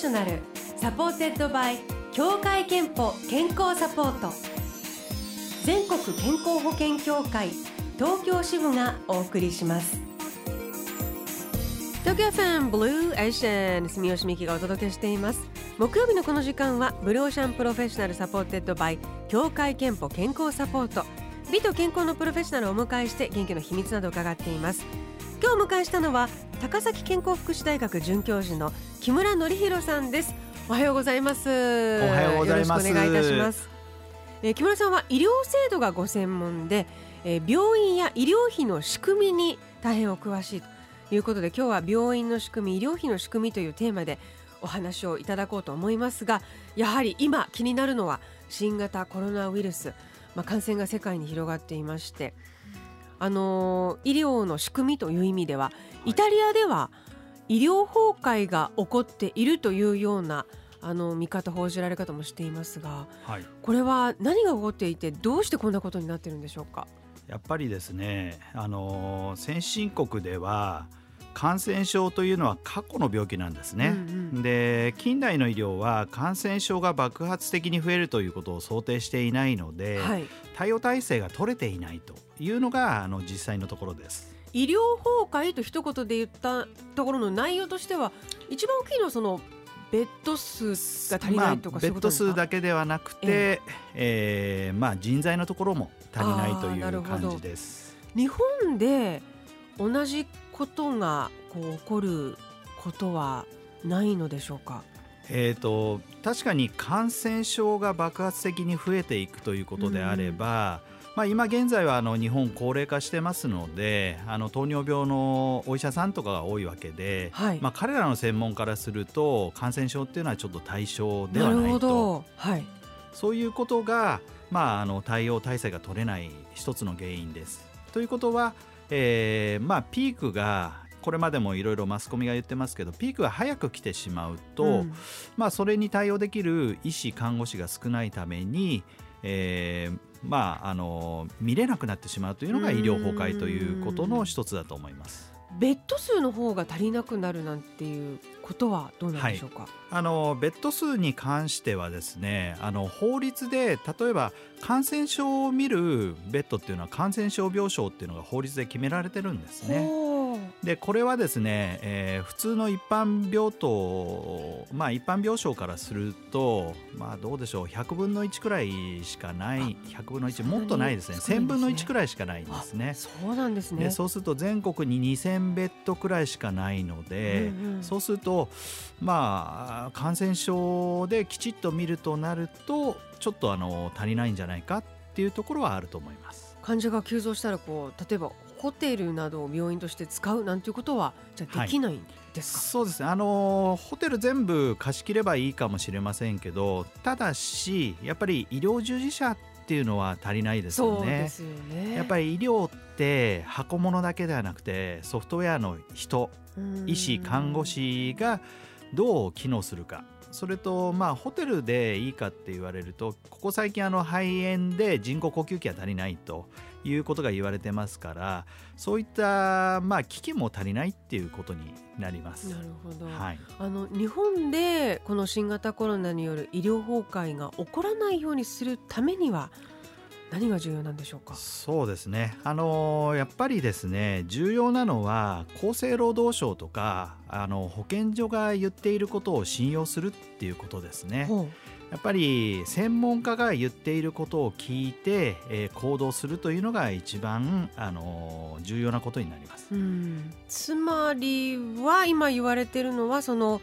ショナル supported by 協会けんぽ健康サポート。全国健康保険協会東京支部がお送りします。東京 FM ブルーオーシャン住吉美紀がお届けしています。木曜日のこの時間はブルーオーシャンプロフェッショナル supported by 協会けんぽ健康サポート。美と健康のプロフェッショナルをお迎えして元気の秘密などを伺っています。今日お迎えしたのは高崎健康福祉大学准教授の木村則弘さんです。おはようございます。おはようございます。よろしくお願いいたします、えー、木村さんは医療制度がご専門で、えー、病院や医療費の仕組みに大変お詳しいということで今日は病院の仕組み医療費の仕組みというテーマでお話をいただこうと思いますがやはり今気になるのは新型コロナウイルス、まあ、感染が世界に広がっていましてあの医療の仕組みという意味ではイタリアでは医療崩壊が起こっているというようなあの見方報じられ方もしていますが、はい、これは何が起こっていてどうしてこんなことになってるんでしょうか？やっぱりですねあの先進国では感染症というのは過去の病気なんですね、うんうん、で近代の医療は感染症が爆発的に増えるということを想定していないので、はい、対応体制が取れていないというのがあの実際のところです。医療崩壊と一言で言ったところの内容としては一番大きいのはそのベッド数が足りないとか、まあ、ベッド数だけではなくて、ええ。ー、まあ、人材のところも足りないという感じです。日本で同じことがこう起こることはないのでしょうか？えーと、確かに感染症が爆発的に増えていくということであれば、まあ、今現在はあの日本高齢化してますのであの糖尿病のお医者さんとかが多いわけで、はい、まあ、彼らの専門からすると感染症っていうのはちょっと対象ではないと、はい、そういうことが、まあ、あの対応体制が取れない一つの原因です。ということは、えーまあ、ピークがこれまでもいろいろマスコミが言ってますけどピークが早く来てしまうと、うん、まあ、それに対応できる医師看護師が少ないために、えー、まあ、あの見れなくなってしまうというのが医療崩壊ということの一つだと思います。ベッド数の方が足りなくなるなんていうことはどうなんでしょうか、はい、あのベッド数に関してはですねあの法律で例えば感染症を見るベッドっていうのは感染症病床っていうのが法律で決められてるんですね。でこれはですね、えー、普通の一般病棟まあ一般病床からするとまあどうでしょう100分の1くらいしかない100分の1もっとないですね。ですね。1000分の1くらいしかないんですね。そうなんですね。そうすると全国に2000ベッドくらいしかないので、うんうん、そうするとまあ感染症できちっと見るとなるとちょっとあの足りないんじゃないかっていうところはあると思います。患者が急増したらこう例えばホテルなどを病院として使うなんていうことはじゃできないんですか、はい、そうですね。あのホテル全部貸し切ればいいかもしれませんけどただしやっぱり医療従事者っていうのは足りないですよね。よね。やっぱり医療って箱物だけではなくてソフトウェアの人医師看護師がどう機能するか。それとまあホテルでいいかって言われるとここ最近あの肺炎で人工呼吸器が足りないということが言われてますからそういったまあ機器も足りないっていうことになります。なるほど、はい、あの日本でこの新型コロナによる医療崩壊が起こらないようにするためには何が重要なんでしょうか？そうですね。あのやっぱりですね重要なのは厚生労働省とかあの保健所が言っていることを信用するっていうことですね。やっぱり専門家が言っていることを聞いて、えー、行動するというのが一番、あのー、重要なことになります。つまりは今言われているのはその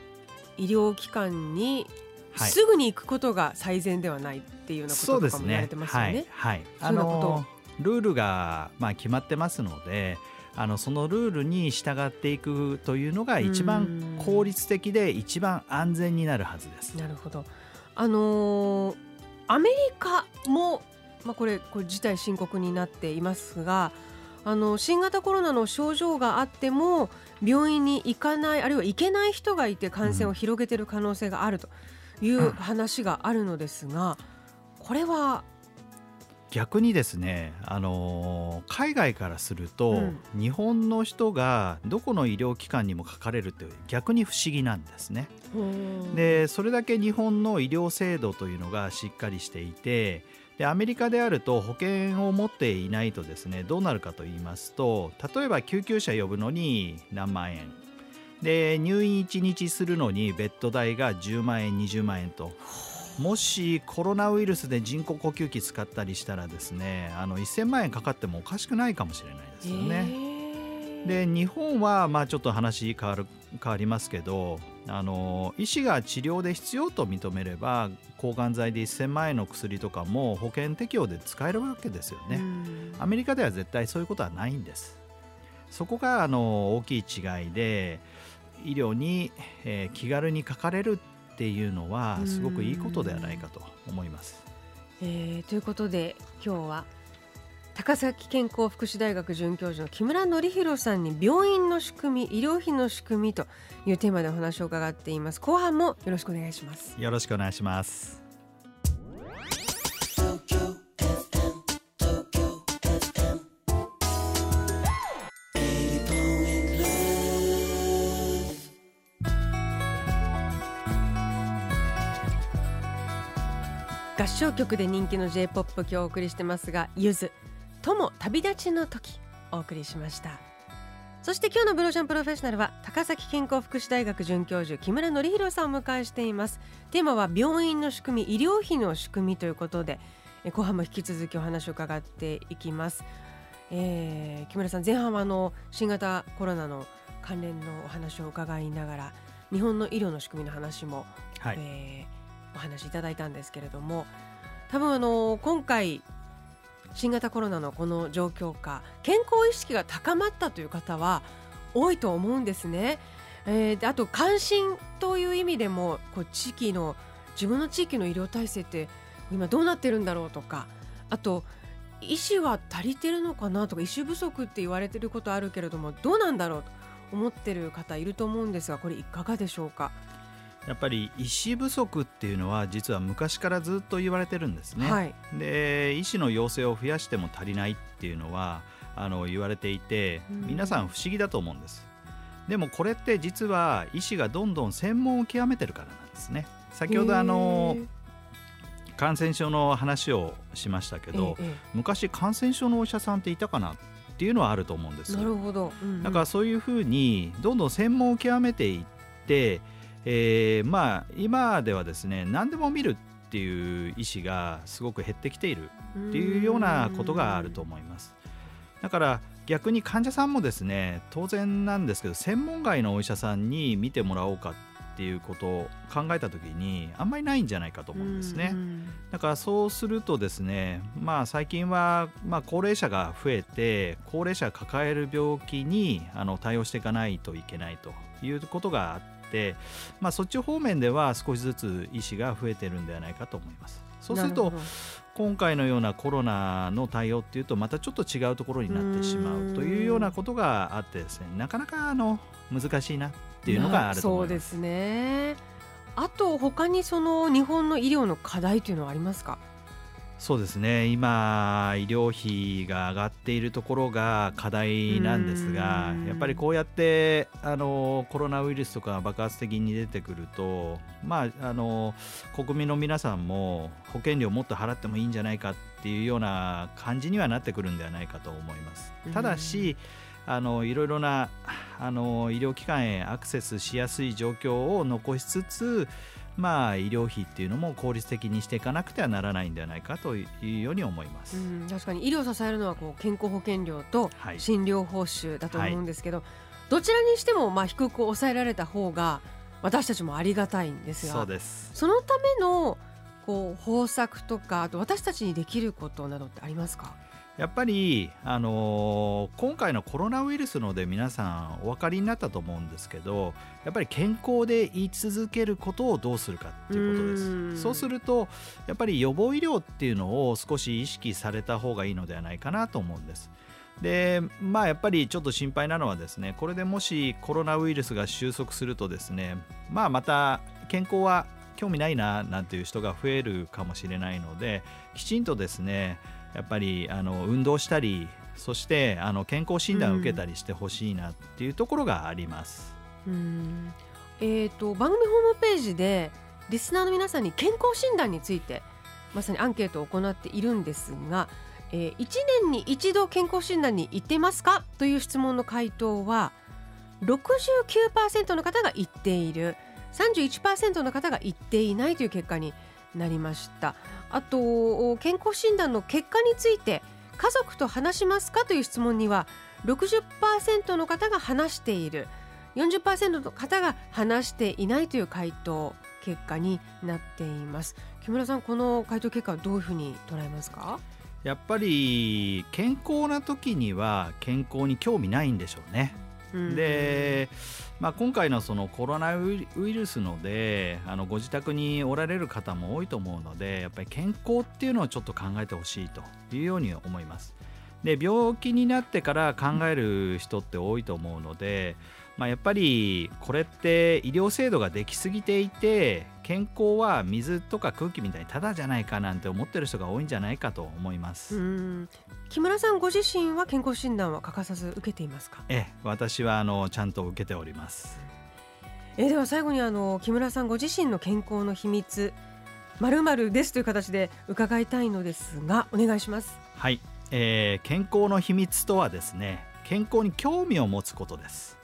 医療機関にすぐに行くことが最善ではないっていうようなこととかも言われてますよね。はい、あのルールがまあ決まってますので。あのそのルールに従っていくというのが一番効率的で一番安全になるはずです。なるほど。あのー、アメリカもまあこれこれ事態深刻になっていますが、あの新型コロナの症状があっても病院に行かないあるいは行けない人がいて感染を広げている可能性があるという話があるのですが、これは逆にですね、あのー海外からすると、うん。日本の人がどこの医療機関にもかかれるって逆に不思議なんですね。でそれだけ日本の医療制度というのがしっかりしていてでアメリカであると保険を持っていないとですねどうなるかと言いますと例えば救急車呼ぶのに何万円。で入院1日するのにベッド代が10万円20万円ともしコロナウイルスで人工呼吸器使ったりしたらですねあの1000万円かかってもおかしくないかもしれないですよね。で日本はまあちょっと話変わる変わりますけどあの医師が治療で必要と認めれば抗がん剤で1000万円の薬とかも保険適用で使えるわけですよね。アメリカでは絶対そういうことはないんです。そこがあの大きい違いで医療に、えー気軽にかかれるっていうのはすごくいいことではないかと思います。えーということで今日は高崎健康福祉大学准教授の木村典弘さんに病院の仕組み医療費の仕組みというテーマでお話を伺っています後半もよろしくお願いしますよろしくお願いします。唱曲で人気の J-POP 今日お送りしてますがゆずとも旅立ちの時お送りしました。そして今日のブローシャンプロフェッショナルは高崎健康福祉大学准教授木村典弘さんをお迎えしています。テーマは病院の仕組み医療費の仕組みということでえ後半も引き続きお話を伺っていきます、えー木村さん前半はあの新型コロナの関連のお話を伺いながら日本の医療の仕組みの話もはい、えーお話しいただいたんですけれども多分あの今回新型コロナのこの状況下健康意識が高まったという方は多いと思うんですね。えーあと関心という意味でもこう地域の自分の地域の医療体制って今どうなってるんだろうとかあと医師は足りてるのかなとか医師不足って言われてることあるけれどもどうなんだろうと思ってる方いると思うんですがこれいかがでしょうか？やっぱり医師不足っていうのは実は昔からずっと言われてるんですね。はい、で医師の要請を増やしても足りないっていうのはあの言われていてうん。皆さん不思議だと思うんです。でもこれって実は医師がどんどん専門を極めてるからなんですね。先ほどあの感染症の話をしましたけど、昔感染症のお医者さんっていたかなっていうのはあると思うんですえなるほど、うんうん。だからそういうふうにどんどん専門を極めていって、えーまあ今ではですね何でも見るっていう医師がすごく減ってきているっていうようなことがあると思います。だから逆に患者さんもですね当然なんですけど専門外のお医者さんに見てもらおうかっていうことを考えた時にあんまりないんじゃないかと思うんですね。うんだからそうするとですね、まあ、最近は、まあ、高齢者が増えて高齢者が抱える病気にあの対応していかないといけないということがあって、まあ、そっち方面では少しずつ医師が増えてるんではないかと思います。そうすると今回のようなコロナの対応っていうとまたちょっと違うところになってしまうというようなことがあってですねなかなかあの難しいなっていうのがあると思います。そうですねあと他にその日本の医療の課題というのはありますか？そうですね。今医療費が上がっているところが課題なんですがうん。やっぱりこうやってあのコロナウイルスとか爆発的に出てくるとまああの国民の皆さんも保険料もっと払ってもいいんじゃないかっていうような感じにはなってくるんではないかと思います。うん。ただしあのいろいろなあの医療機関へアクセスしやすい状況を残しつつまあ、医療費っていうのも効率的にしていかなくてはならないんではないかというように思います。うん確かに。医療を支えるのはこう健康保険料とはい。診療報酬だと思うんですけど、どちらにしてもまあ低く抑えられた方が私たちもありがたいんですそうがです。そのためのこう方策とかあと私たちにできることなどってありますか？やっぱり、あのー今回のコロナウイルスので皆さんお分かりになったと思うんですけどやっぱり健康で言い続けることをどうするかっていうことでうん。すそうするとやっぱり予防医療っていうのを少し意識された方がいいのではないかなと思うんです。でまあやっぱりちょっと心配なのはですねこれでもしコロナウイルスが収束するとですねまあまた健康は興味ないななんていう人が増えるかもしれないのできちんとですねやっぱりあの運動したりそしてあの健康診断を受けたりしてほしいなっていうところがあります。うんえー、と番組ホームページでリスナーの皆さんに健康診断についてまさにアンケートを行っているんですが、えー、1年に一度健康診断に行ってますかという質問の回答は69%の方が行っている31%の方が行っていないという結果になりましたあと健康診断の結果について家族と話しますかという質問には60%の方が話している。40%の方が話していないという回答結果になっています。木村さんこの回答結果はどういうふうに捉えますか？やっぱり健康な時には健康に興味ないんでしょうね。で、まあ、今回のそのコロナウイルスのであのご自宅におられる方も多いと思うのでやっぱり健康っていうのをちょっと考えてほしいというように思います。で病気になってから考える人って多いと思うので、まあ、やっぱりこれって医療制度ができすぎていて健康は水とか空気みたいにただじゃないかなんて思ってる人が多いんじゃないかと思います。木村さんご自身は健康診断は欠かさず受けていますか？ええ私はあのちゃんと受けております。えでは最後にあの木村さんご自身の健康の秘密まるまるですという形で伺いたいのですがお願いします。はい、えー、健康の秘密とはですね健康に興味を持つことです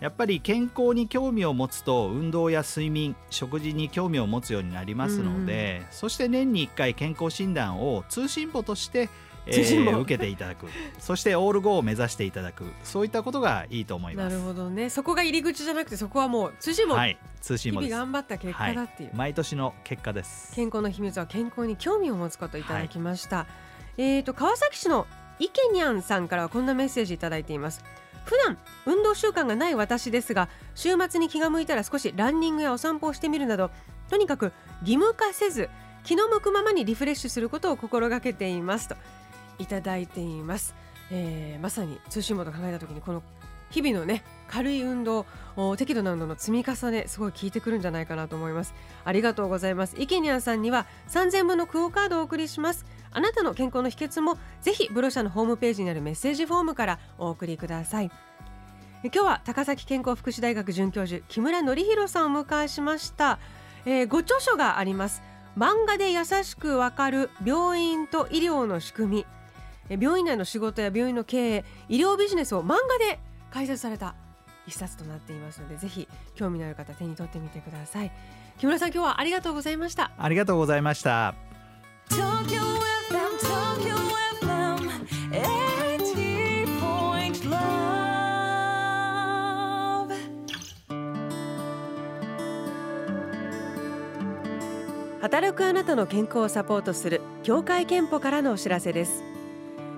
やっぱり健康に興味を持つと運動や睡眠食事に興味を持つようになりますので、うん、そして年に1回健康診断を通信簿としてえー、受けていただく。そしてオール5を目指していただく。そういったことがいいと思います。なるほどね。そこが入り口じゃなくてそこはもう通信簿、はい、通信簿日々頑張った結果だっていう、はい、毎年の結果です。健康の秘密は健康に興味を持つこといただきました、はい、えっ、ー、と川崎市のイケニャンさんからはこんなメッセージいただいています普段運動習慣がない私ですが週末に気が向いたら少しランニングやお散歩をしてみるなどとにかく義務化せず気の向くままにリフレッシュすることを心がけていますといただいています、えー、まさに通信簿と考えた時にこの日々のね軽い運動適度な運動の積み重ねすごい効いてくるんじゃないかなと思います。ありがとうございます。イケニャンさんには3000分のクオカードをお送りします。あなたの健康の秘訣もぜひブロシャのホームページにあるメッセージフォームからお送りください。今日は高崎健康福祉大学准教授木村則弘さんをお迎えしました、えー、ご著書があります。漫画で優しくわかる病院と医療の仕組み。病院内の仕事や病院の経営医療ビジネスを漫画で解説された一冊となっていますのでぜひ興味のある方手に取ってみてください。木村さん今日はありがとうございました。ありがとうございました。東京 FM 東京 FM80.love 働くあなたの健康をサポートする協会憲法からのお知らせです